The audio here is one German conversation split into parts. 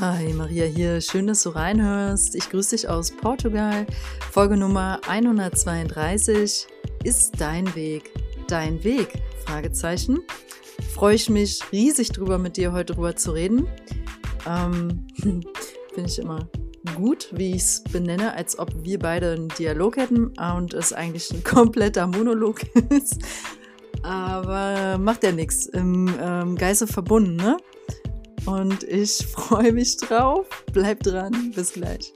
Hi, Maria hier. Schön, dass du reinhörst. Ich grüße dich aus Portugal. Folge Nummer 132. Ist dein Weg dein Weg? Fragezeichen. Freue ich mich riesig drüber, mit dir heute drüber zu reden. Ähm, Finde ich immer gut, wie ich es benenne, als ob wir beide einen Dialog hätten und es eigentlich ein kompletter Monolog ist. Aber macht ja nichts. Im ähm, Geiste verbunden, ne? Und ich freue mich drauf. Bleib dran. Bis gleich.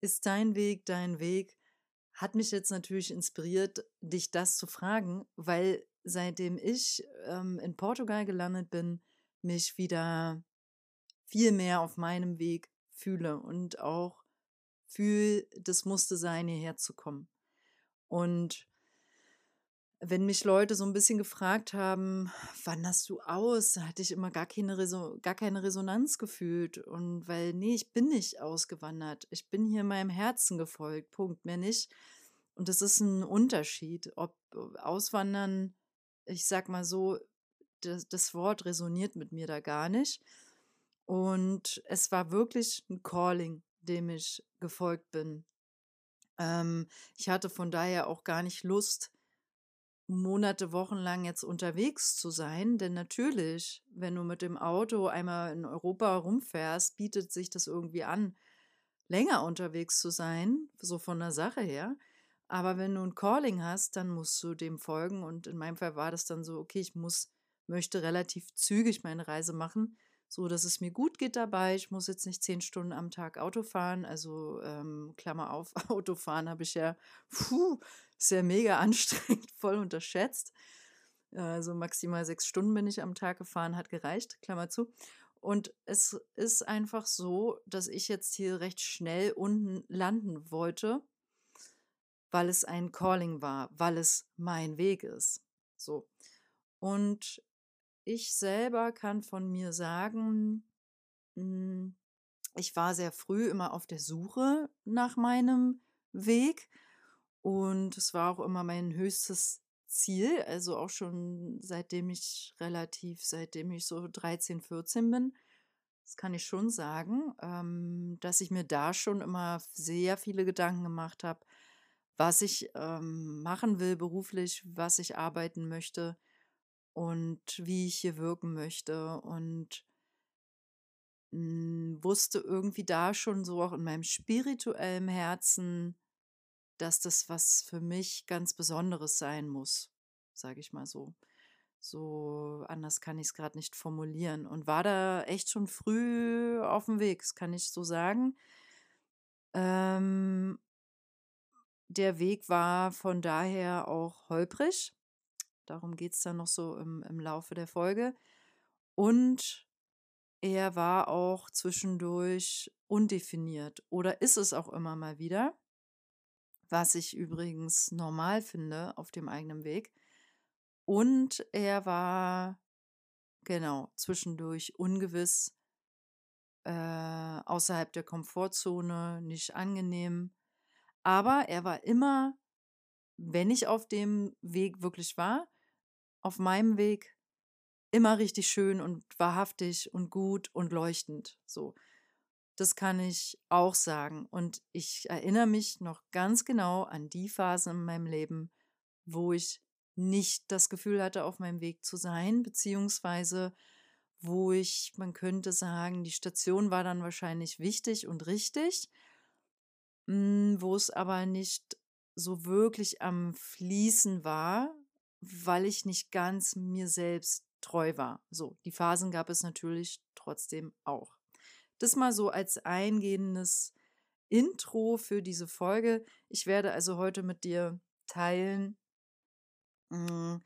Ist dein Weg dein Weg? Hat mich jetzt natürlich inspiriert, dich das zu fragen, weil seitdem ich ähm, in Portugal gelandet bin, mich wieder viel mehr auf meinem Weg fühle und auch fühle, das musste sein, hierher zu kommen. Und wenn mich Leute so ein bisschen gefragt haben, wann hast du aus, hatte ich immer gar keine, Reso gar keine Resonanz gefühlt. Und weil, nee, ich bin nicht ausgewandert. Ich bin hier meinem Herzen gefolgt. Punkt. Mehr nicht. Und das ist ein Unterschied. Ob Auswandern, ich sag mal so, das, das Wort resoniert mit mir da gar nicht. Und es war wirklich ein Calling, dem ich gefolgt bin. Ähm, ich hatte von daher auch gar nicht Lust, Monate, Wochen lang jetzt unterwegs zu sein. Denn natürlich, wenn du mit dem Auto einmal in Europa rumfährst, bietet sich das irgendwie an, länger unterwegs zu sein, so von der Sache her. Aber wenn du ein Calling hast, dann musst du dem folgen. Und in meinem Fall war das dann so, okay, ich muss, möchte relativ zügig meine Reise machen, so dass es mir gut geht dabei. Ich muss jetzt nicht zehn Stunden am Tag Auto fahren. Also ähm, Klammer auf, Autofahren habe ich ja, puh, ist ja mega anstrengend, voll unterschätzt. Also maximal sechs Stunden bin ich am Tag gefahren, hat gereicht, Klammer zu. Und es ist einfach so, dass ich jetzt hier recht schnell unten landen wollte, weil es ein Calling war, weil es mein Weg ist. So. Und ich selber kann von mir sagen, hm, ich war sehr früh immer auf der Suche nach meinem Weg und es war auch immer mein höchstes Ziel, also auch schon seitdem ich relativ, seitdem ich so 13, 14 bin. Das kann ich schon sagen, ähm, dass ich mir da schon immer sehr viele Gedanken gemacht habe, was ich ähm, machen will beruflich, was ich arbeiten möchte und wie ich hier wirken möchte und hm, wusste irgendwie da schon so auch in meinem spirituellen Herzen, dass das was für mich ganz Besonderes sein muss, sage ich mal so. So anders kann ich es gerade nicht formulieren und war da echt schon früh auf dem Weg, das kann ich so sagen. Ähm, der Weg war von daher auch holprig. Darum geht es dann noch so im, im Laufe der Folge. Und er war auch zwischendurch undefiniert oder ist es auch immer mal wieder was ich übrigens normal finde auf dem eigenen Weg. Und er war, genau, zwischendurch ungewiss, äh, außerhalb der Komfortzone, nicht angenehm. Aber er war immer, wenn ich auf dem Weg wirklich war, auf meinem Weg immer richtig schön und wahrhaftig und gut und leuchtend. So. Das kann ich auch sagen. Und ich erinnere mich noch ganz genau an die Phase in meinem Leben, wo ich nicht das Gefühl hatte, auf meinem Weg zu sein, beziehungsweise wo ich, man könnte sagen, die Station war dann wahrscheinlich wichtig und richtig, hm, wo es aber nicht so wirklich am Fließen war, weil ich nicht ganz mir selbst treu war. So, die Phasen gab es natürlich trotzdem auch. Das mal so als eingehendes Intro für diese Folge. Ich werde also heute mit dir teilen, hm,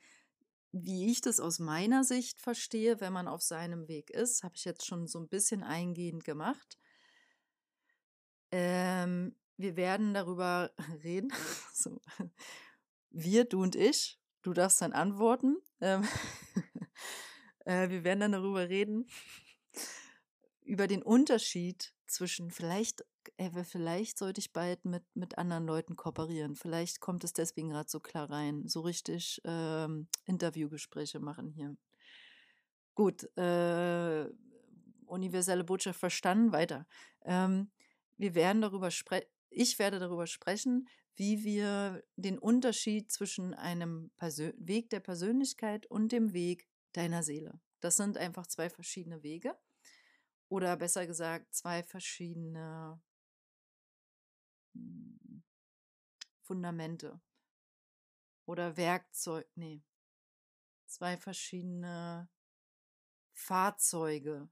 wie ich das aus meiner Sicht verstehe, wenn man auf seinem Weg ist. Habe ich jetzt schon so ein bisschen eingehend gemacht. Ähm, wir werden darüber reden. so. Wir, du und ich. Du darfst dann antworten. Ähm, äh, wir werden dann darüber reden, über den Unterschied zwischen vielleicht, ey, vielleicht sollte ich bald mit, mit anderen Leuten kooperieren. Vielleicht kommt es deswegen gerade so klar rein. So richtig ähm, Interviewgespräche machen hier. Gut, äh, universelle Botschaft verstanden, weiter. Ähm, wir werden darüber sprechen, ich werde darüber sprechen, wie wir den Unterschied zwischen einem Persön Weg der Persönlichkeit und dem Weg deiner Seele. Das sind einfach zwei verschiedene Wege. Oder besser gesagt, zwei verschiedene hm, Fundamente. Oder Werkzeug, nee. Zwei verschiedene Fahrzeuge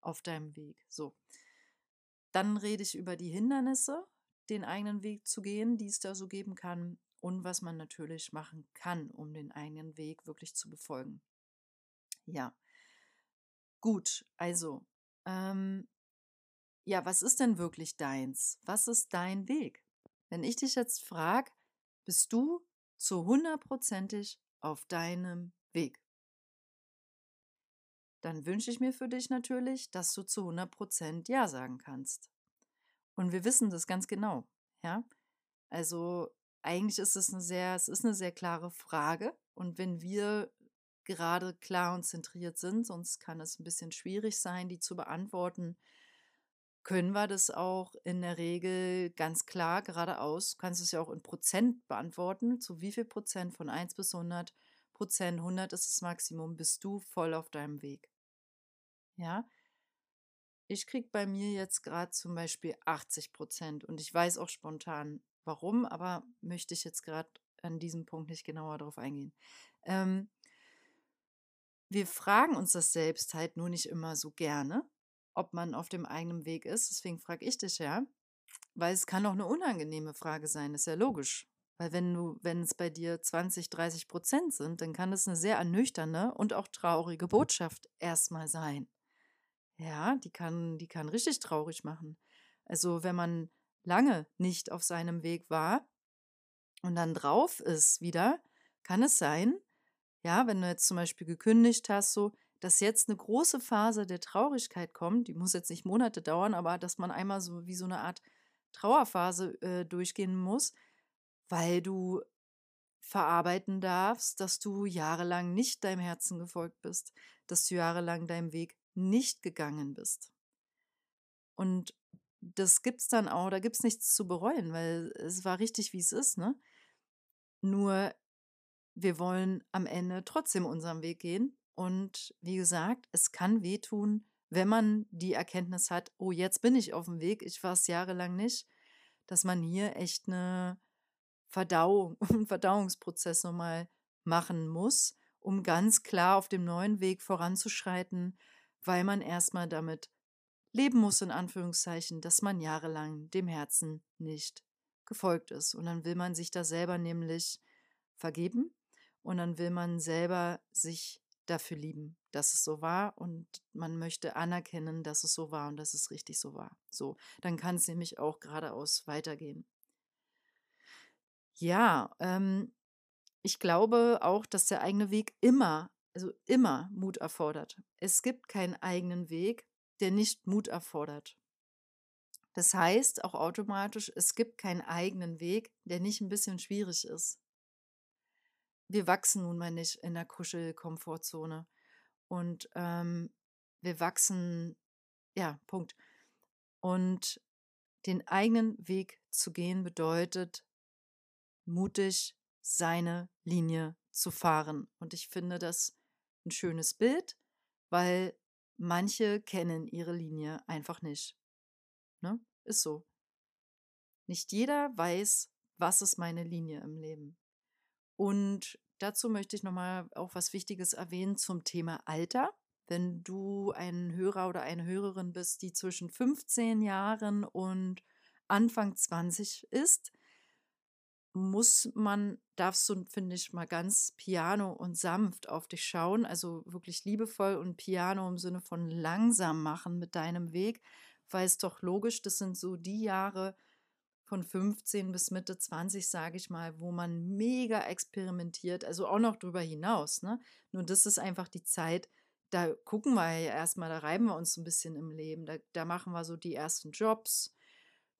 auf deinem Weg. So. Dann rede ich über die Hindernisse, den eigenen Weg zu gehen, die es da so geben kann und was man natürlich machen kann, um den eigenen Weg wirklich zu befolgen. Ja. Gut, also, ähm, ja, was ist denn wirklich deins? Was ist dein Weg? Wenn ich dich jetzt frage, bist du zu hundertprozentig auf deinem Weg? Dann wünsche ich mir für dich natürlich, dass du zu 100% Ja sagen kannst. Und wir wissen das ganz genau, ja? Also eigentlich ist es eine sehr, es ist eine sehr klare Frage. Und wenn wir gerade klar und zentriert sind, sonst kann es ein bisschen schwierig sein, die zu beantworten, können wir das auch in der Regel ganz klar geradeaus, du kannst es ja auch in Prozent beantworten, zu wie viel Prozent von 1 bis 100 Prozent, 100 ist das Maximum, bist du voll auf deinem Weg. Ja, ich kriege bei mir jetzt gerade zum Beispiel 80 Prozent und ich weiß auch spontan warum, aber möchte ich jetzt gerade an diesem Punkt nicht genauer darauf eingehen. Ähm, wir fragen uns das selbst halt nur nicht immer so gerne, ob man auf dem eigenen Weg ist. Deswegen frage ich dich ja, weil es kann auch eine unangenehme Frage sein, ist ja logisch. Weil wenn du, wenn es bei dir 20, 30 Prozent sind, dann kann das eine sehr ernüchternde und auch traurige Botschaft erstmal sein. Ja, die kann, die kann richtig traurig machen. Also wenn man lange nicht auf seinem Weg war und dann drauf ist wieder, kann es sein, ja, wenn du jetzt zum Beispiel gekündigt hast, so, dass jetzt eine große Phase der Traurigkeit kommt, die muss jetzt nicht Monate dauern, aber dass man einmal so wie so eine Art Trauerphase äh, durchgehen muss, weil du verarbeiten darfst, dass du jahrelang nicht deinem Herzen gefolgt bist, dass du jahrelang deinem Weg nicht gegangen bist. Und das gibt's dann auch, da gibt's nichts zu bereuen, weil es war richtig, wie es ist, ne? Nur wir wollen am Ende trotzdem unseren Weg gehen. Und wie gesagt, es kann wehtun, wenn man die Erkenntnis hat, oh, jetzt bin ich auf dem Weg, ich war es jahrelang nicht, dass man hier echt eine Verdauung, einen Verdauungsprozess nochmal machen muss, um ganz klar auf dem neuen Weg voranzuschreiten weil man erstmal damit leben muss, in Anführungszeichen, dass man jahrelang dem Herzen nicht gefolgt ist. Und dann will man sich da selber nämlich vergeben und dann will man selber sich dafür lieben, dass es so war und man möchte anerkennen, dass es so war und dass es richtig so war. So, dann kann es nämlich auch geradeaus weitergehen. Ja, ähm, ich glaube auch, dass der eigene Weg immer also immer Mut erfordert. Es gibt keinen eigenen Weg, der nicht Mut erfordert. Das heißt auch automatisch, es gibt keinen eigenen Weg, der nicht ein bisschen schwierig ist. Wir wachsen nun mal nicht in der Kuschel-Komfortzone. Und ähm, wir wachsen, ja, Punkt. Und den eigenen Weg zu gehen bedeutet, mutig seine Linie zu fahren. Und ich finde das ein schönes Bild, weil manche kennen ihre Linie einfach nicht. Ne? Ist so. Nicht jeder weiß, was ist meine Linie im Leben. Und dazu möchte ich nochmal auch was Wichtiges erwähnen zum Thema Alter. Wenn du ein Hörer oder eine Hörerin bist, die zwischen 15 Jahren und Anfang 20 ist, muss man, darfst du, finde ich, mal ganz piano und sanft auf dich schauen, also wirklich liebevoll und piano im Sinne von langsam machen mit deinem Weg, weil es doch logisch, das sind so die Jahre von 15 bis Mitte 20, sage ich mal, wo man mega experimentiert, also auch noch drüber hinaus, ne? Nur das ist einfach die Zeit, da gucken wir ja erstmal, da reiben wir uns ein bisschen im Leben. Da, da machen wir so die ersten Jobs,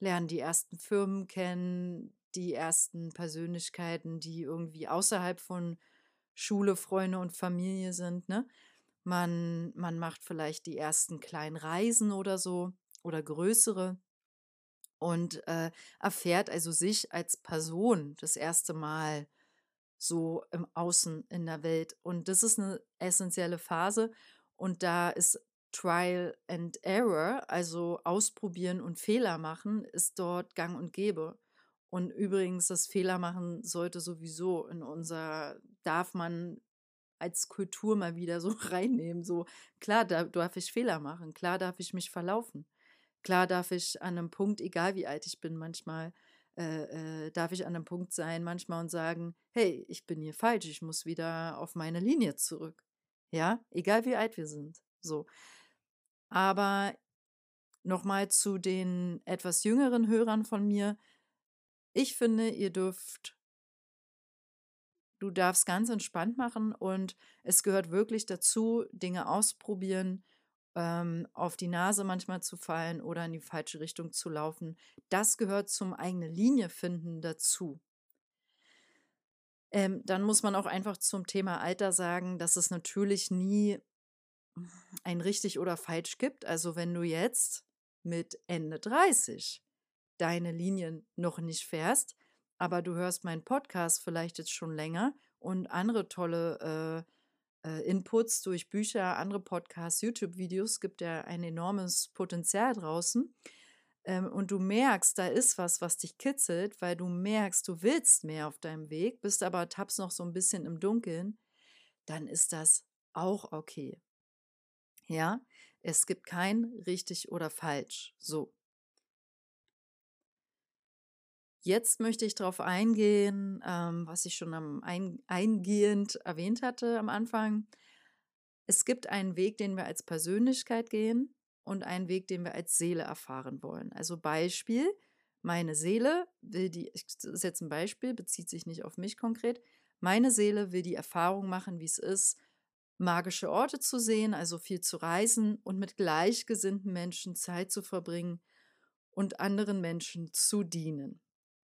lernen die ersten Firmen kennen, die ersten Persönlichkeiten, die irgendwie außerhalb von Schule, Freunde und Familie sind. Ne? Man, man macht vielleicht die ersten kleinen Reisen oder so oder größere und äh, erfährt also sich als Person das erste Mal so im Außen in der Welt. Und das ist eine essentielle Phase. Und da ist Trial and Error, also ausprobieren und Fehler machen, ist dort gang und gäbe. Und übrigens, das Fehler machen sollte sowieso in unser, darf man als Kultur mal wieder so reinnehmen. So, klar, da darf ich Fehler machen, klar darf ich mich verlaufen. Klar darf ich an einem Punkt, egal wie alt ich bin, manchmal äh, äh, darf ich an einem Punkt sein, manchmal und sagen, hey, ich bin hier falsch, ich muss wieder auf meine Linie zurück. Ja, egal wie alt wir sind. So. Aber nochmal zu den etwas jüngeren Hörern von mir. Ich finde, ihr dürft, du darfst ganz entspannt machen und es gehört wirklich dazu, Dinge ausprobieren, ähm, auf die Nase manchmal zu fallen oder in die falsche Richtung zu laufen. Das gehört zum eigene Linie finden dazu. Ähm, dann muss man auch einfach zum Thema Alter sagen, dass es natürlich nie ein richtig oder falsch gibt. Also wenn du jetzt mit Ende 30 deine Linien noch nicht fährst, aber du hörst meinen Podcast vielleicht jetzt schon länger und andere tolle äh, äh, Inputs durch Bücher, andere Podcasts, YouTube-Videos, gibt ja ein enormes Potenzial draußen. Ähm, und du merkst, da ist was, was dich kitzelt, weil du merkst, du willst mehr auf deinem Weg, bist aber tappst noch so ein bisschen im Dunkeln, dann ist das auch okay. Ja, es gibt kein richtig oder falsch. So. Jetzt möchte ich darauf eingehen, ähm, was ich schon am ein, eingehend erwähnt hatte am Anfang. Es gibt einen Weg, den wir als Persönlichkeit gehen und einen Weg, den wir als Seele erfahren wollen. Also Beispiel, meine Seele will die, das ist ein Beispiel, bezieht sich nicht auf mich konkret, meine Seele will die Erfahrung machen, wie es ist, magische Orte zu sehen, also viel zu reisen und mit gleichgesinnten Menschen Zeit zu verbringen und anderen Menschen zu dienen.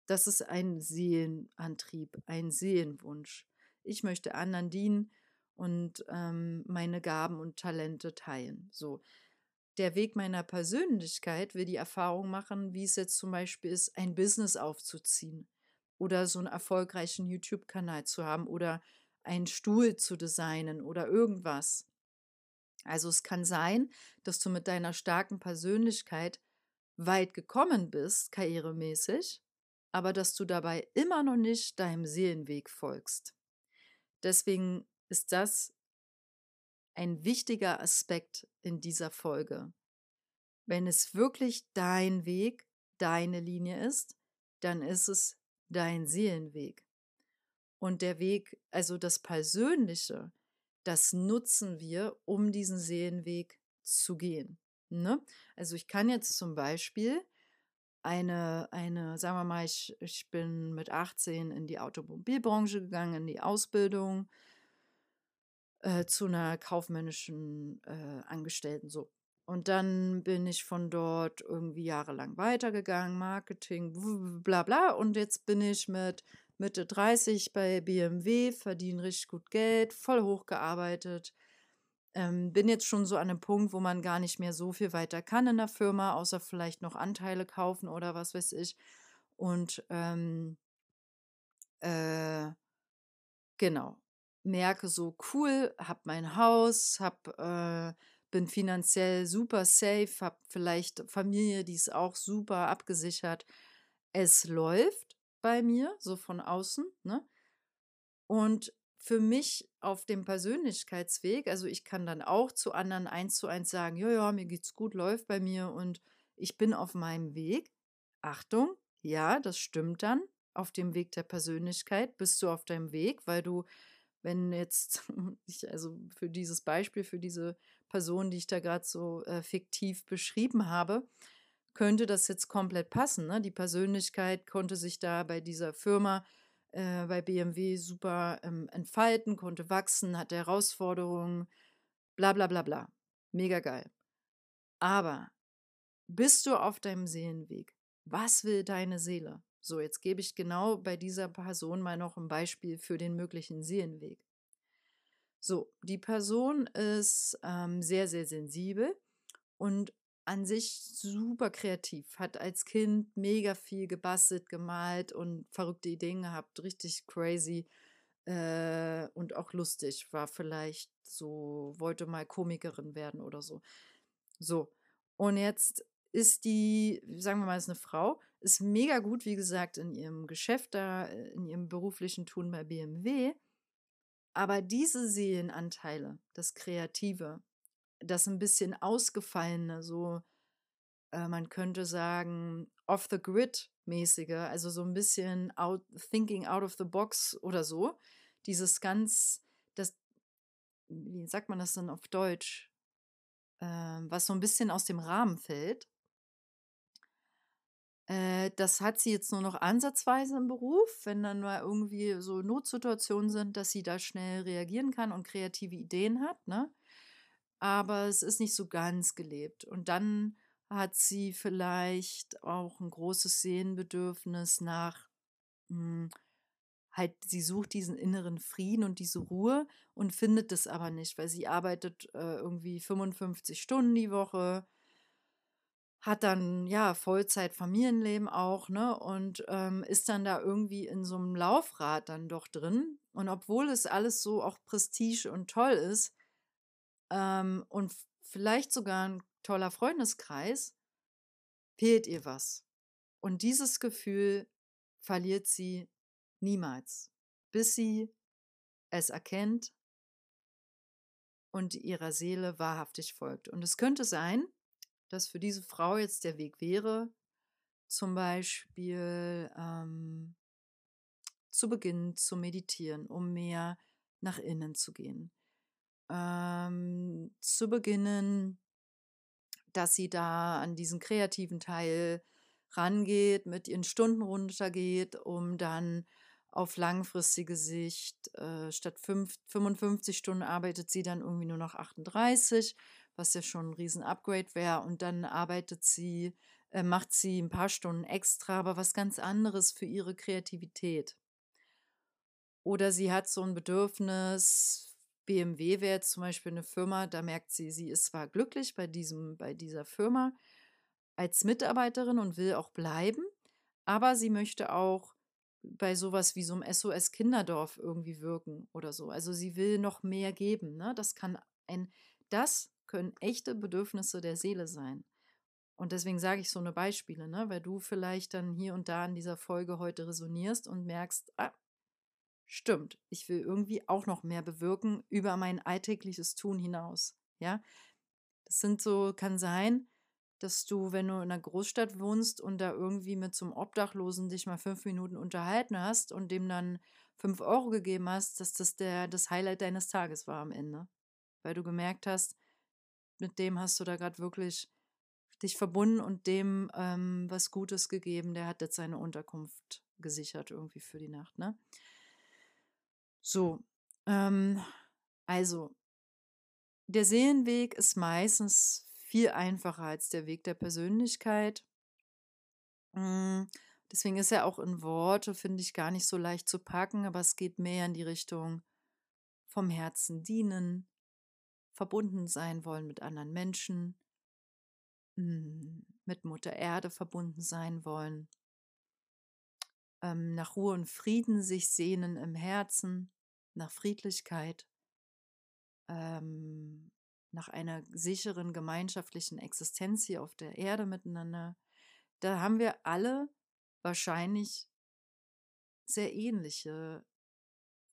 Das ist ein Seelenantrieb, ein Seelenwunsch. Ich möchte anderen dienen und ähm, meine Gaben und Talente teilen. So. Der Weg meiner Persönlichkeit will die Erfahrung machen, wie es jetzt zum Beispiel ist, ein Business aufzuziehen oder so einen erfolgreichen YouTube-Kanal zu haben oder einen Stuhl zu designen oder irgendwas. Also es kann sein, dass du mit deiner starken Persönlichkeit weit gekommen bist, karrieremäßig, aber dass du dabei immer noch nicht deinem Seelenweg folgst. Deswegen ist das ein wichtiger Aspekt in dieser Folge. Wenn es wirklich dein Weg, deine Linie ist, dann ist es dein Seelenweg. Und der Weg, also das Persönliche, das nutzen wir, um diesen Seelenweg zu gehen. Ne? Also ich kann jetzt zum Beispiel eine, eine, sagen wir mal, ich, ich bin mit 18 in die Automobilbranche gegangen, in die Ausbildung äh, zu einer kaufmännischen äh, Angestellten so. Und dann bin ich von dort irgendwie jahrelang weitergegangen, Marketing, bla bla. Und jetzt bin ich mit Mitte 30 bei BMW, verdiene richtig gut Geld, voll hochgearbeitet, ähm, bin jetzt schon so an einem Punkt, wo man gar nicht mehr so viel weiter kann in der Firma, außer vielleicht noch Anteile kaufen oder was weiß ich. Und ähm, äh, genau, merke so cool, hab mein Haus, hab, äh, bin finanziell super safe, hab vielleicht Familie, die ist auch super abgesichert. Es läuft bei mir, so von außen, ne? Und für mich auf dem Persönlichkeitsweg, also ich kann dann auch zu anderen eins zu eins sagen, ja, ja, mir geht's gut, läuft bei mir und ich bin auf meinem Weg. Achtung, ja, das stimmt dann. Auf dem Weg der Persönlichkeit bist du auf deinem Weg, weil du, wenn jetzt, ich, also für dieses Beispiel, für diese Person, die ich da gerade so äh, fiktiv beschrieben habe, könnte das jetzt komplett passen. Ne? Die Persönlichkeit konnte sich da bei dieser Firma äh, bei BMW super ähm, entfalten, konnte wachsen, hatte Herausforderungen, bla bla bla bla. Mega geil. Aber bist du auf deinem Seelenweg? Was will deine Seele? So, jetzt gebe ich genau bei dieser Person mal noch ein Beispiel für den möglichen Seelenweg. So, die Person ist ähm, sehr, sehr sensibel und an sich super kreativ, hat als Kind mega viel gebastelt, gemalt und verrückte Ideen gehabt, richtig crazy äh, und auch lustig, war vielleicht so, wollte mal Komikerin werden oder so. So, und jetzt ist die, sagen wir mal, ist eine Frau, ist mega gut, wie gesagt, in ihrem Geschäft da, in ihrem beruflichen Tun bei BMW. Aber diese Seelenanteile, das Kreative, das ein bisschen ausgefallene, so, äh, man könnte sagen, off the grid mäßige, also so ein bisschen out, thinking out of the box oder so. Dieses ganz, das, wie sagt man das dann auf Deutsch? Äh, was so ein bisschen aus dem Rahmen fällt. Äh, das hat sie jetzt nur noch ansatzweise im Beruf, wenn dann mal irgendwie so Notsituationen sind, dass sie da schnell reagieren kann und kreative Ideen hat, ne? Aber es ist nicht so ganz gelebt. Und dann hat sie vielleicht auch ein großes Sehnenbedürfnis nach, hm, halt, sie sucht diesen inneren Frieden und diese Ruhe und findet das aber nicht, weil sie arbeitet äh, irgendwie 55 Stunden die Woche, hat dann ja Vollzeit Familienleben auch, ne? Und ähm, ist dann da irgendwie in so einem Laufrad dann doch drin. Und obwohl es alles so auch Prestige und toll ist ähm, und vielleicht sogar ein toller Freundeskreis, fehlt ihr was. Und dieses Gefühl verliert sie niemals, bis sie es erkennt und ihrer Seele wahrhaftig folgt. Und es könnte sein, dass für diese Frau jetzt der Weg wäre, zum Beispiel ähm, zu beginnen zu meditieren, um mehr nach innen zu gehen. Ähm, zu beginnen, dass sie da an diesen kreativen Teil rangeht, mit ihren Stunden runtergeht, um dann auf langfristige Sicht äh, statt 5, 55 Stunden arbeitet sie dann irgendwie nur noch 38 was ja schon ein Riesen-Upgrade wäre. Und dann arbeitet sie, äh, macht sie ein paar Stunden extra, aber was ganz anderes für ihre Kreativität. Oder sie hat so ein Bedürfnis, BMW wäre jetzt zum Beispiel eine Firma, da merkt sie, sie ist zwar glücklich bei, diesem, bei dieser Firma als Mitarbeiterin und will auch bleiben, aber sie möchte auch bei sowas wie so einem SOS Kinderdorf irgendwie wirken oder so. Also sie will noch mehr geben. Ne? Das kann ein, das können echte Bedürfnisse der Seele sein. Und deswegen sage ich so eine Beispiele, ne? weil du vielleicht dann hier und da in dieser Folge heute resonierst und merkst, ah, stimmt, ich will irgendwie auch noch mehr bewirken über mein alltägliches Tun hinaus. Ja, das sind so, kann sein, dass du, wenn du in einer Großstadt wohnst und da irgendwie mit einem Obdachlosen dich mal fünf Minuten unterhalten hast und dem dann fünf Euro gegeben hast, dass das der, das Highlight deines Tages war am Ende. Weil du gemerkt hast, mit dem hast du da gerade wirklich dich verbunden und dem ähm, was Gutes gegeben. Der hat jetzt seine Unterkunft gesichert irgendwie für die Nacht, ne? So, ähm, also der Seelenweg ist meistens viel einfacher als der Weg der Persönlichkeit. Mm, deswegen ist er auch in Worte, finde ich, gar nicht so leicht zu packen, aber es geht mehr in die Richtung vom Herzen dienen, verbunden sein wollen mit anderen Menschen, hm, mit Mutter Erde verbunden sein wollen, ähm, nach Ruhe und Frieden sich sehnen im Herzen, nach Friedlichkeit, ähm, nach einer sicheren gemeinschaftlichen Existenz hier auf der Erde miteinander. Da haben wir alle wahrscheinlich sehr ähnliche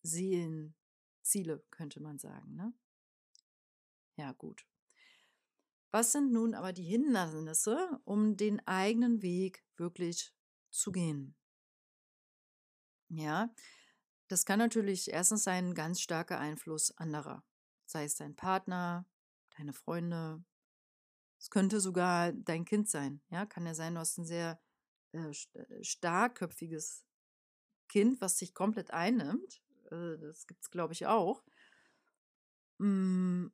Seelenziele, könnte man sagen. Ne? Ja, gut. Was sind nun aber die Hindernisse, um den eigenen Weg wirklich zu gehen? Ja, das kann natürlich erstens sein ganz starker Einfluss anderer, sei es dein Partner, deine Freunde. Es könnte sogar dein Kind sein. Ja, kann ja sein, du hast ein sehr äh, äh starkköpfiges Kind, was sich komplett einnimmt. Äh, das gibt es, glaube ich, auch. Mm,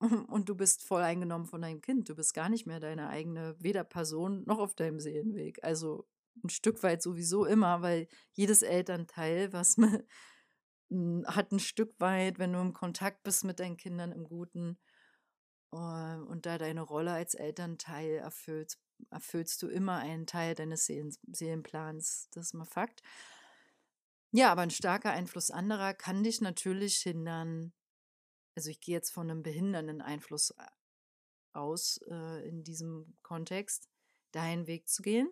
und du bist voll eingenommen von deinem Kind. Du bist gar nicht mehr deine eigene, weder Person noch auf deinem Seelenweg. Also ein Stück weit sowieso immer, weil jedes Elternteil, was man, hm, hat ein Stück weit, wenn du im Kontakt bist mit deinen Kindern im Guten äh, und da deine Rolle als Elternteil erfüllst, erfüllst du immer einen Teil deines Seelen, Seelenplans. Das ist mal Fakt. Ja, aber ein starker Einfluss anderer kann dich natürlich hindern, also ich gehe jetzt von einem behindernden Einfluss äh, aus äh, in diesem Kontext, deinen Weg zu gehen,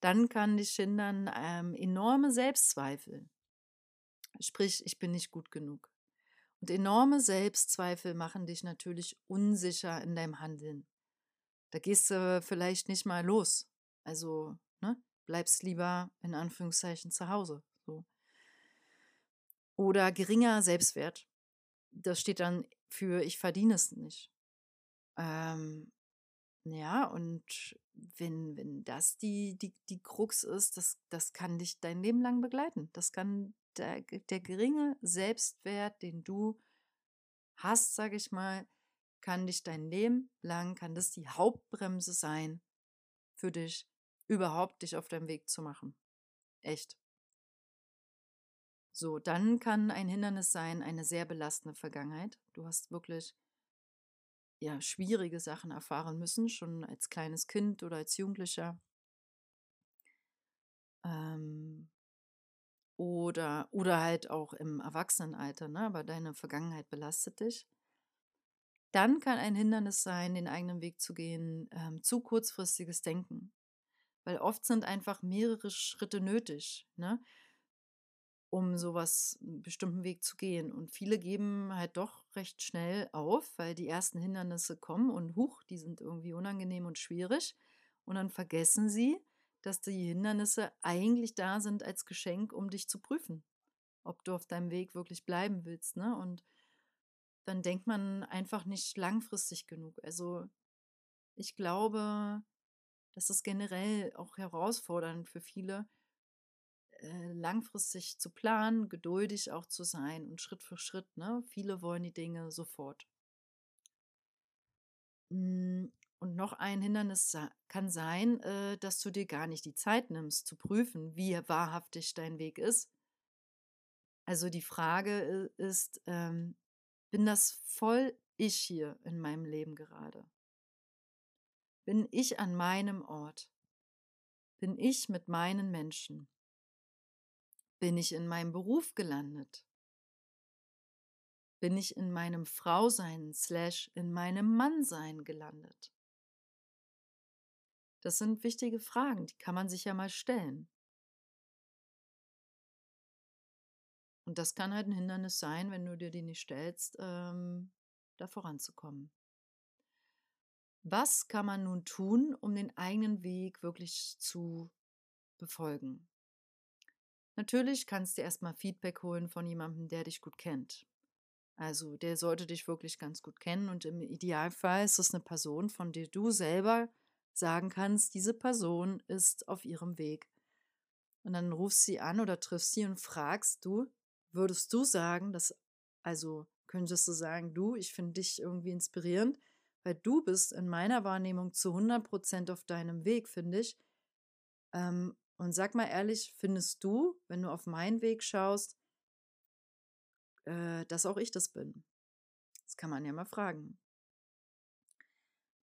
dann kann dich hindern ähm, enorme Selbstzweifel. Sprich, ich bin nicht gut genug. Und enorme Selbstzweifel machen dich natürlich unsicher in deinem Handeln. Da gehst du vielleicht nicht mal los. Also, ne, bleibst lieber in Anführungszeichen zu Hause. So. Oder geringer Selbstwert das steht dann für ich verdiene es nicht. Ähm, ja, und wenn, wenn das die, die, die Krux ist, das, das kann dich dein Leben lang begleiten. Das kann der, der geringe Selbstwert, den du hast, sage ich mal, kann dich dein Leben lang, kann das die Hauptbremse sein für dich, überhaupt dich auf deinem Weg zu machen. Echt. So, dann kann ein Hindernis sein eine sehr belastende Vergangenheit. Du hast wirklich ja, schwierige Sachen erfahren müssen, schon als kleines Kind oder als Jugendlicher. Ähm, oder, oder halt auch im Erwachsenenalter, ne? aber deine Vergangenheit belastet dich. Dann kann ein Hindernis sein, den eigenen Weg zu gehen, ähm, zu kurzfristiges Denken. Weil oft sind einfach mehrere Schritte nötig. Ne? Um sowas einen bestimmten Weg zu gehen. Und viele geben halt doch recht schnell auf, weil die ersten Hindernisse kommen und huch, die sind irgendwie unangenehm und schwierig. Und dann vergessen sie, dass die Hindernisse eigentlich da sind als Geschenk, um dich zu prüfen, ob du auf deinem Weg wirklich bleiben willst. Ne? Und dann denkt man einfach nicht langfristig genug. Also ich glaube, das ist generell auch herausfordernd für viele, äh, langfristig zu planen, geduldig auch zu sein und Schritt für Schritt. Ne? Viele wollen die Dinge sofort. Hm, und noch ein Hindernis kann sein, äh, dass du dir gar nicht die Zeit nimmst, zu prüfen, wie wahrhaftig dein Weg ist. Also die Frage äh, ist, ähm, bin das voll ich hier in meinem Leben gerade? Bin ich an meinem Ort? Bin ich mit meinen Menschen? Bin ich in meinem Beruf gelandet? Bin ich in meinem Frausein slash in meinem Mannsein gelandet? Das sind wichtige Fragen, die kann man sich ja mal stellen. Und das kann halt ein Hindernis sein, wenn du dir die nicht stellst, ähm, da voranzukommen. Was kann man nun tun, um den eigenen Weg wirklich zu befolgen? Natürlich kannst du erstmal Feedback holen von jemandem, der dich gut kennt. Also der sollte dich wirklich ganz gut kennen und im Idealfall ist es eine Person, von der du selber sagen kannst, diese Person ist auf ihrem Weg. Und dann rufst sie an oder triffst sie und fragst du, würdest du sagen, dass, also könntest du sagen, du, ich finde dich irgendwie inspirierend, weil du bist in meiner Wahrnehmung zu 100% auf deinem Weg, finde ich. Ähm, und sag mal ehrlich, findest du, wenn du auf meinen Weg schaust, äh, dass auch ich das bin? Das kann man ja mal fragen.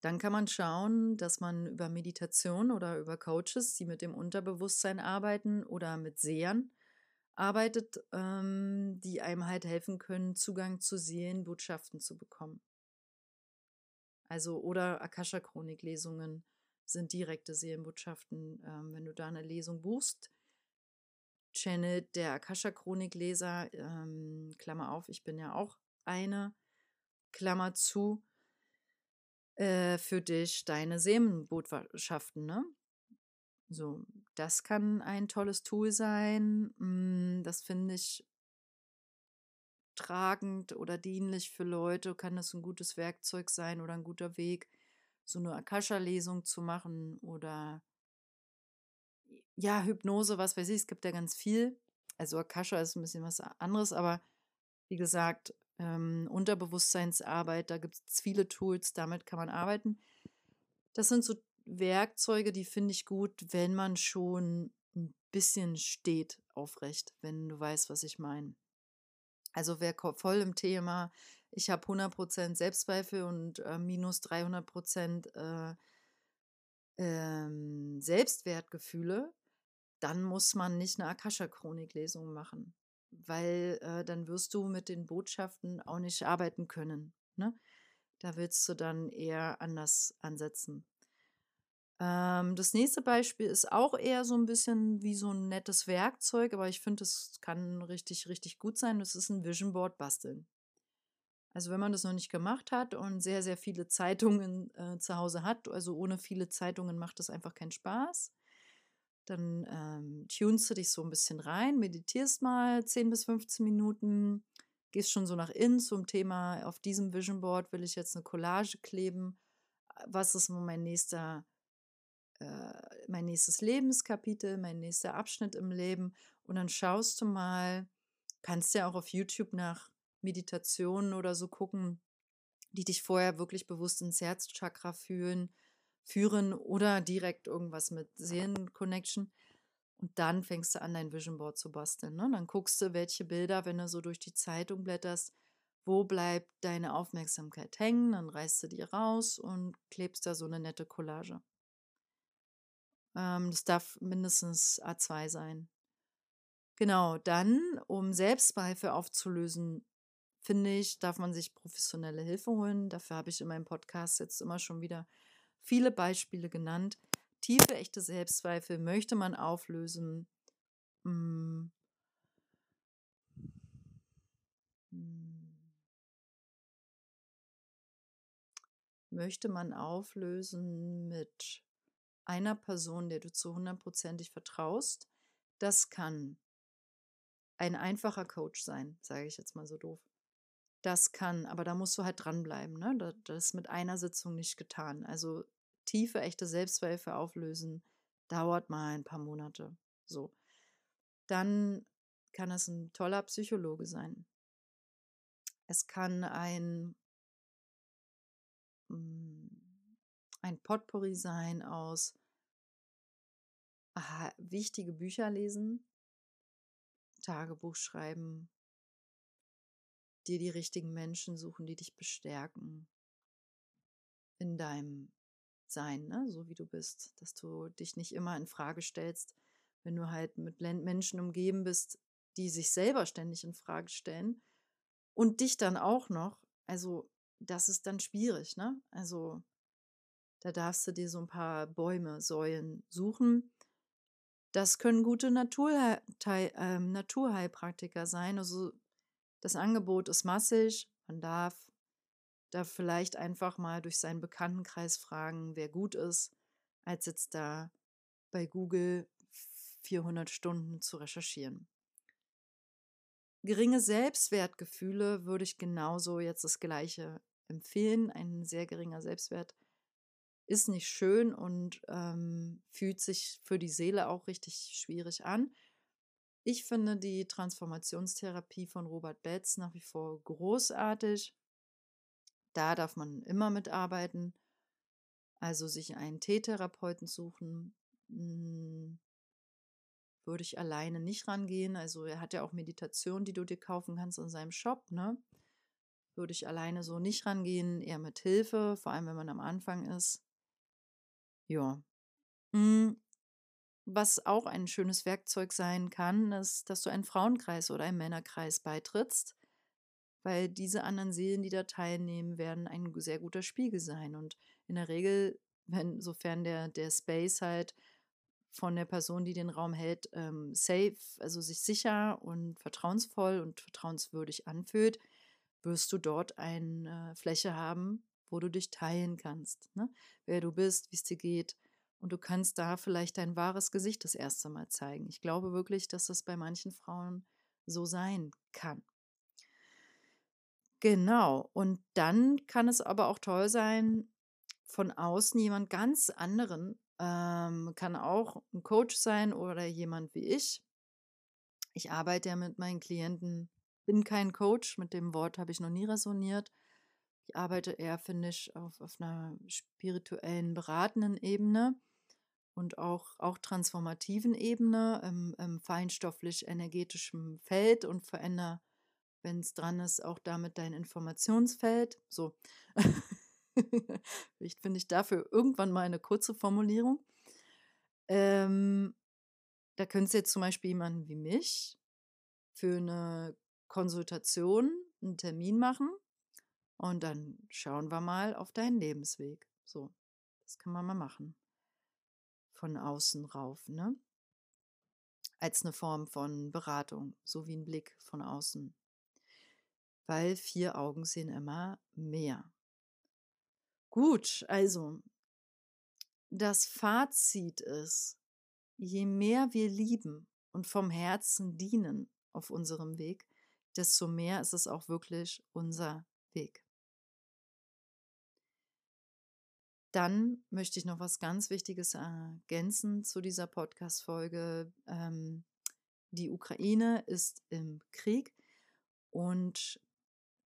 Dann kann man schauen, dass man über Meditation oder über Coaches, die mit dem Unterbewusstsein arbeiten oder mit Sehern arbeitet, ähm, die einem halt helfen können, Zugang zu Seelenbotschaften zu bekommen. Also oder Akasha-Chronik-Lesungen sind direkte Seelenbotschaften. Ähm, wenn du da eine Lesung buchst, Channel der Akasha-Chronik-Leser, ähm, Klammer auf, ich bin ja auch eine, Klammer zu, äh, für dich deine Seelenbotschaften, ne? So, das kann ein tolles Tool sein. Mm, das finde ich tragend oder dienlich für Leute, kann das ein gutes Werkzeug sein oder ein guter Weg, so eine Akasha-Lesung zu machen oder ja, Hypnose, was weiß ich, es gibt ja ganz viel. Also Akasha ist ein bisschen was anderes, aber Wie gesagt, ähm, Unterbewusstseinsarbeit, da gibt es viele Tools, damit kann man arbeiten. Das sind so Werkzeuge, die finde ich gut, wenn man schon ein bisschen steht aufrecht, wenn du weißt, was ich meine. Also wer voll im Thema, ich habe 100% Selbstzweifel und äh, minus 300% äh, ähm, Selbstwertgefühle, dann muss man nicht eine Akasha-Chronik-Lesung machen, weil äh, dann wirst du mit den Botschaften auch nicht arbeiten können. Ne? Da willst du dann eher anders ansetzen. Ähm, das nächste Beispiel ist auch eher so ein bisschen wie so ein nettes Werkzeug, aber ich finde, es kann richtig, richtig gut sein. Das ist ein Vision Board basteln. Also wenn man das noch nicht gemacht hat und sehr, sehr viele Zeitungen äh, zu Hause hat, also ohne viele Zeitungen macht das einfach keinen Spaß, dann ähm, tunst du dich so ein bisschen rein, meditierst mal 10 bis 15 Minuten, gehst schon so nach innen zum Thema, auf diesem Vision Board will ich jetzt eine Collage kleben. Was ist mein nächster, äh, mein nächstes Lebenskapitel, mein nächster Abschnitt im Leben? Und dann schaust du mal, kannst ja auch auf YouTube nach Meditationen oder so gucken, die dich vorher wirklich bewusst ins Herzchakra fühlen führen oder direkt irgendwas mit Seelen-Connection. Und dann fängst du an, dein Vision Board zu basteln. Ne? Dann guckst du, welche Bilder, wenn du so durch die Zeitung blätterst, wo bleibt deine Aufmerksamkeit hängen, dann reißt du die raus und klebst da so eine nette Collage. Ähm, das darf mindestens A2 sein. Genau, dann, um Selbstzweifel aufzulösen, finde ich, darf man sich professionelle Hilfe holen. Dafür habe ich in meinem Podcast jetzt immer schon wieder viele Beispiele genannt. Tiefe, echte Selbstzweifel möchte man auflösen. Hm. Möchte man auflösen mit einer Person, der du zu hundertprozentig vertraust. Das kann ein einfacher Coach sein, sage ich jetzt mal so doof. Das kann, aber da musst du halt dranbleiben. Ne? Das ist mit einer Sitzung nicht getan. Also tiefe, echte Selbstzweifel auflösen dauert mal ein paar Monate. So. Dann kann es ein toller Psychologe sein. Es kann ein, mm, ein Potpourri sein aus aha, wichtige Bücher lesen, Tagebuch schreiben, dir die richtigen Menschen suchen, die dich bestärken in deinem Sein, ne? so wie du bist, dass du dich nicht immer in Frage stellst, wenn du halt mit Menschen umgeben bist, die sich selber ständig in Frage stellen und dich dann auch noch. Also das ist dann schwierig, ne? Also da darfst du dir so ein paar Bäume, Säulen suchen. Das können gute Naturheil, äh, Naturheilpraktiker sein. Also das Angebot ist massig. Man darf da vielleicht einfach mal durch seinen Bekanntenkreis fragen, wer gut ist, als jetzt da bei Google 400 Stunden zu recherchieren. Geringe Selbstwertgefühle würde ich genauso jetzt das gleiche empfehlen. Ein sehr geringer Selbstwert ist nicht schön und ähm, fühlt sich für die Seele auch richtig schwierig an. Ich finde die Transformationstherapie von Robert Betz nach wie vor großartig. Da darf man immer mitarbeiten. Also sich einen T-Therapeuten suchen, hm, würde ich alleine nicht rangehen. Also er hat ja auch Meditation, die du dir kaufen kannst in seinem Shop, ne? Würde ich alleine so nicht rangehen, eher mit Hilfe, vor allem wenn man am Anfang ist. Ja. Hm, was auch ein schönes Werkzeug sein kann, ist, dass du einen Frauenkreis oder einen Männerkreis beitrittst, weil diese anderen Seelen, die da teilnehmen, werden ein sehr guter Spiegel sein. Und in der Regel, wenn, sofern der, der Space halt von der Person, die den Raum hält, ähm, safe, also sich sicher und vertrauensvoll und vertrauenswürdig anfühlt, wirst du dort eine Fläche haben, wo du dich teilen kannst. Ne? Wer du bist, wie es dir geht, und du kannst da vielleicht dein wahres Gesicht das erste Mal zeigen. Ich glaube wirklich, dass das bei manchen Frauen so sein kann. Genau. Und dann kann es aber auch toll sein, von außen jemand ganz anderen, ähm, kann auch ein Coach sein oder jemand wie ich. Ich arbeite ja mit meinen Klienten bin kein Coach, mit dem Wort habe ich noch nie resoniert. Ich arbeite eher, finde ich, auf, auf einer spirituellen, beratenden Ebene und auch, auch transformativen Ebene, im, im feinstofflich-energetischen Feld und verändere, wenn es dran ist, auch damit dein Informationsfeld. So. Vielleicht finde ich dafür irgendwann mal eine kurze Formulierung. Ähm, da könntest du jetzt zum Beispiel jemanden wie mich für eine Konsultation einen Termin machen und dann schauen wir mal auf deinen Lebensweg. So, das kann man mal machen. Von außen rauf, ne? Als eine Form von Beratung, so wie ein Blick von außen. Weil vier Augen sehen immer mehr. Gut, also das Fazit ist, je mehr wir lieben und vom Herzen dienen auf unserem Weg, desto mehr ist es auch wirklich unser Weg. Dann möchte ich noch was ganz Wichtiges ergänzen zu dieser Podcast-Folge. Ähm, die Ukraine ist im Krieg und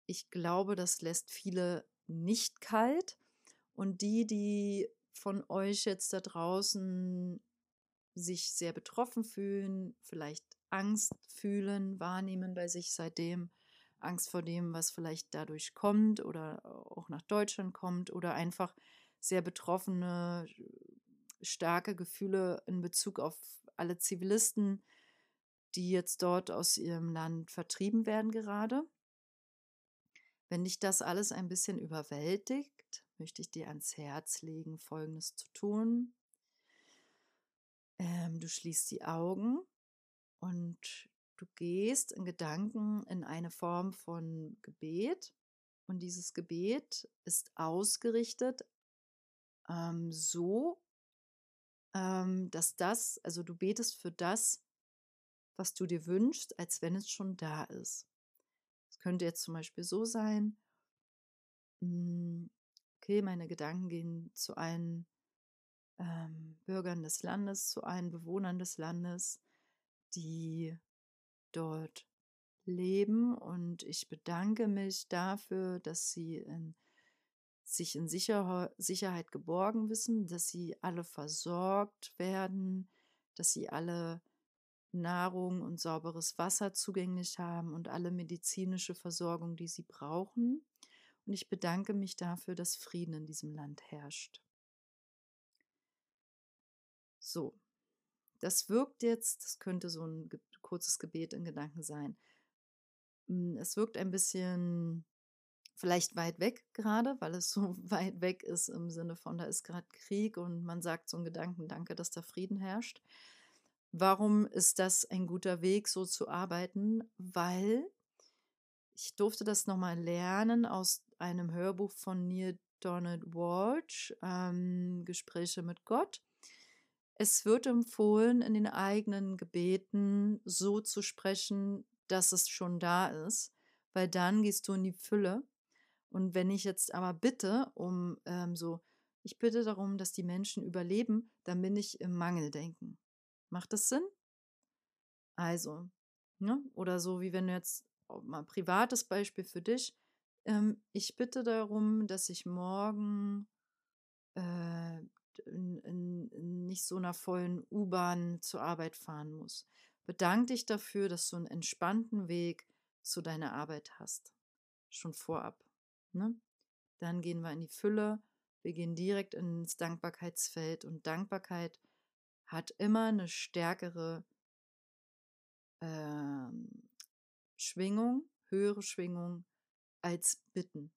ich glaube, das lässt viele nicht kalt. Und die, die von euch jetzt da draußen sich sehr betroffen fühlen, vielleicht Angst fühlen, wahrnehmen bei sich seitdem, Angst vor dem, was vielleicht dadurch kommt oder auch nach Deutschland kommt oder einfach sehr betroffene, starke Gefühle in Bezug auf alle Zivilisten, die jetzt dort aus ihrem Land vertrieben werden gerade. Wenn dich das alles ein bisschen überwältigt, möchte ich dir ans Herz legen, Folgendes zu tun. Ähm, du schließt die Augen und du gehst in Gedanken in eine Form von Gebet. Und dieses Gebet ist ausgerichtet ähm, so, ähm, dass das, also du betest für das, was du dir wünschst, als wenn es schon da ist. Es könnte jetzt zum Beispiel so sein, hm, okay, meine Gedanken gehen zu allen ähm, Bürgern des Landes, zu allen Bewohnern des Landes, die dort leben. Und ich bedanke mich dafür, dass sie in, sich in Sicher Sicherheit geborgen wissen, dass sie alle versorgt werden, dass sie alle Nahrung und sauberes Wasser zugänglich haben und alle medizinische Versorgung, die sie brauchen. Und ich bedanke mich dafür, dass Frieden in diesem Land herrscht. So, das wirkt jetzt, das könnte so ein kurzes Gebet in Gedanken sein. Hm, es wirkt ein bisschen vielleicht weit weg gerade, weil es so weit weg ist im Sinne von, da ist gerade Krieg und man sagt so einen Gedanken, danke, dass da Frieden herrscht. Warum ist das ein guter Weg, so zu arbeiten? Weil ich durfte das nochmal lernen aus einem Hörbuch von Neil Donald Walsh, ähm, Gespräche mit Gott. Es wird empfohlen, in den eigenen Gebeten so zu sprechen, dass es schon da ist, weil dann gehst du in die Fülle. Und wenn ich jetzt aber bitte um ähm, so, ich bitte darum, dass die Menschen überleben, dann bin ich im Mangeldenken. Macht das Sinn? Also, ne? oder so wie wenn du jetzt mal privates Beispiel für dich. Ähm, ich bitte darum, dass ich morgen äh, in, in nicht so einer vollen U-Bahn zur Arbeit fahren muss. Bedank dich dafür, dass du einen entspannten Weg zu deiner Arbeit hast. Schon vorab. Ne? Dann gehen wir in die Fülle. Wir gehen direkt ins Dankbarkeitsfeld und Dankbarkeit hat immer eine stärkere äh, Schwingung, höhere Schwingung als Bitten.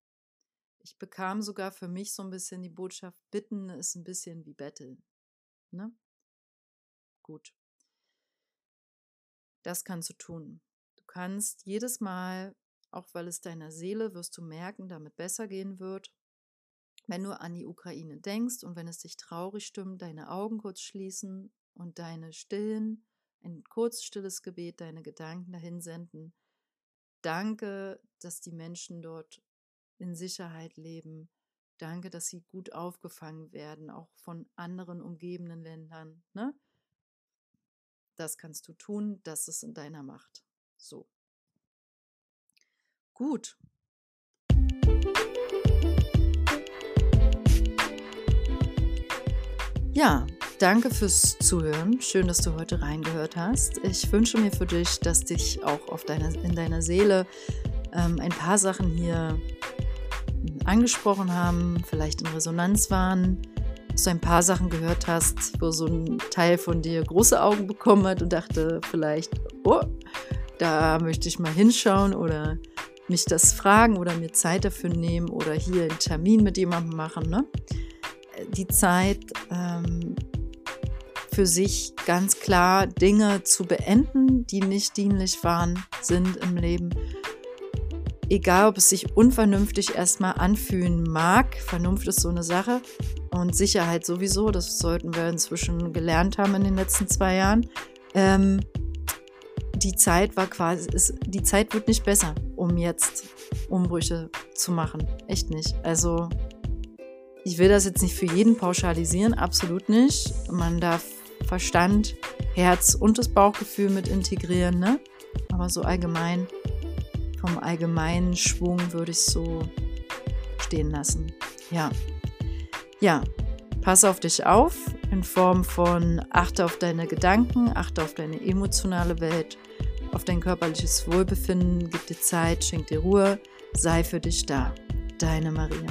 Ich bekam sogar für mich so ein bisschen die Botschaft, bitten ist ein bisschen wie betteln. Ne? Gut. Das kannst du tun. Du kannst jedes Mal, auch weil es deiner Seele, wirst du merken, damit besser gehen wird, wenn du an die Ukraine denkst und wenn es dich traurig stimmt, deine Augen kurz schließen und deine stillen, ein kurz stilles Gebet, deine Gedanken dahin senden. Danke, dass die Menschen dort in Sicherheit leben. Danke, dass sie gut aufgefangen werden, auch von anderen umgebenden Ländern. Ne? Das kannst du tun, das ist in deiner Macht. So. Gut. Ja, danke fürs Zuhören. Schön, dass du heute reingehört hast. Ich wünsche mir für dich, dass dich auch auf deiner, in deiner Seele ähm, ein paar Sachen hier angesprochen haben, vielleicht in Resonanz waren, dass du ein paar Sachen gehört hast, wo so ein Teil von dir große Augen bekommen hat und dachte vielleicht, oh, da möchte ich mal hinschauen oder mich das fragen oder mir Zeit dafür nehmen oder hier einen Termin mit jemandem machen. Ne? Die Zeit ähm, für sich ganz klar Dinge zu beenden, die nicht dienlich waren, sind im Leben. Egal, ob es sich unvernünftig erstmal anfühlen mag, Vernunft ist so eine Sache und Sicherheit sowieso, das sollten wir inzwischen gelernt haben in den letzten zwei Jahren. Ähm, die Zeit war quasi, ist, die Zeit wird nicht besser, um jetzt Umbrüche zu machen. Echt nicht. Also, ich will das jetzt nicht für jeden pauschalisieren, absolut nicht. Man darf Verstand, Herz und das Bauchgefühl mit integrieren, ne? Aber so allgemein, vom allgemeinen Schwung würde ich so stehen lassen. Ja. Ja, pass auf dich auf in Form von achte auf deine Gedanken, achte auf deine emotionale Welt auf dein körperliches Wohlbefinden, gib dir Zeit, schenk dir Ruhe, sei für dich da. Deine Maria.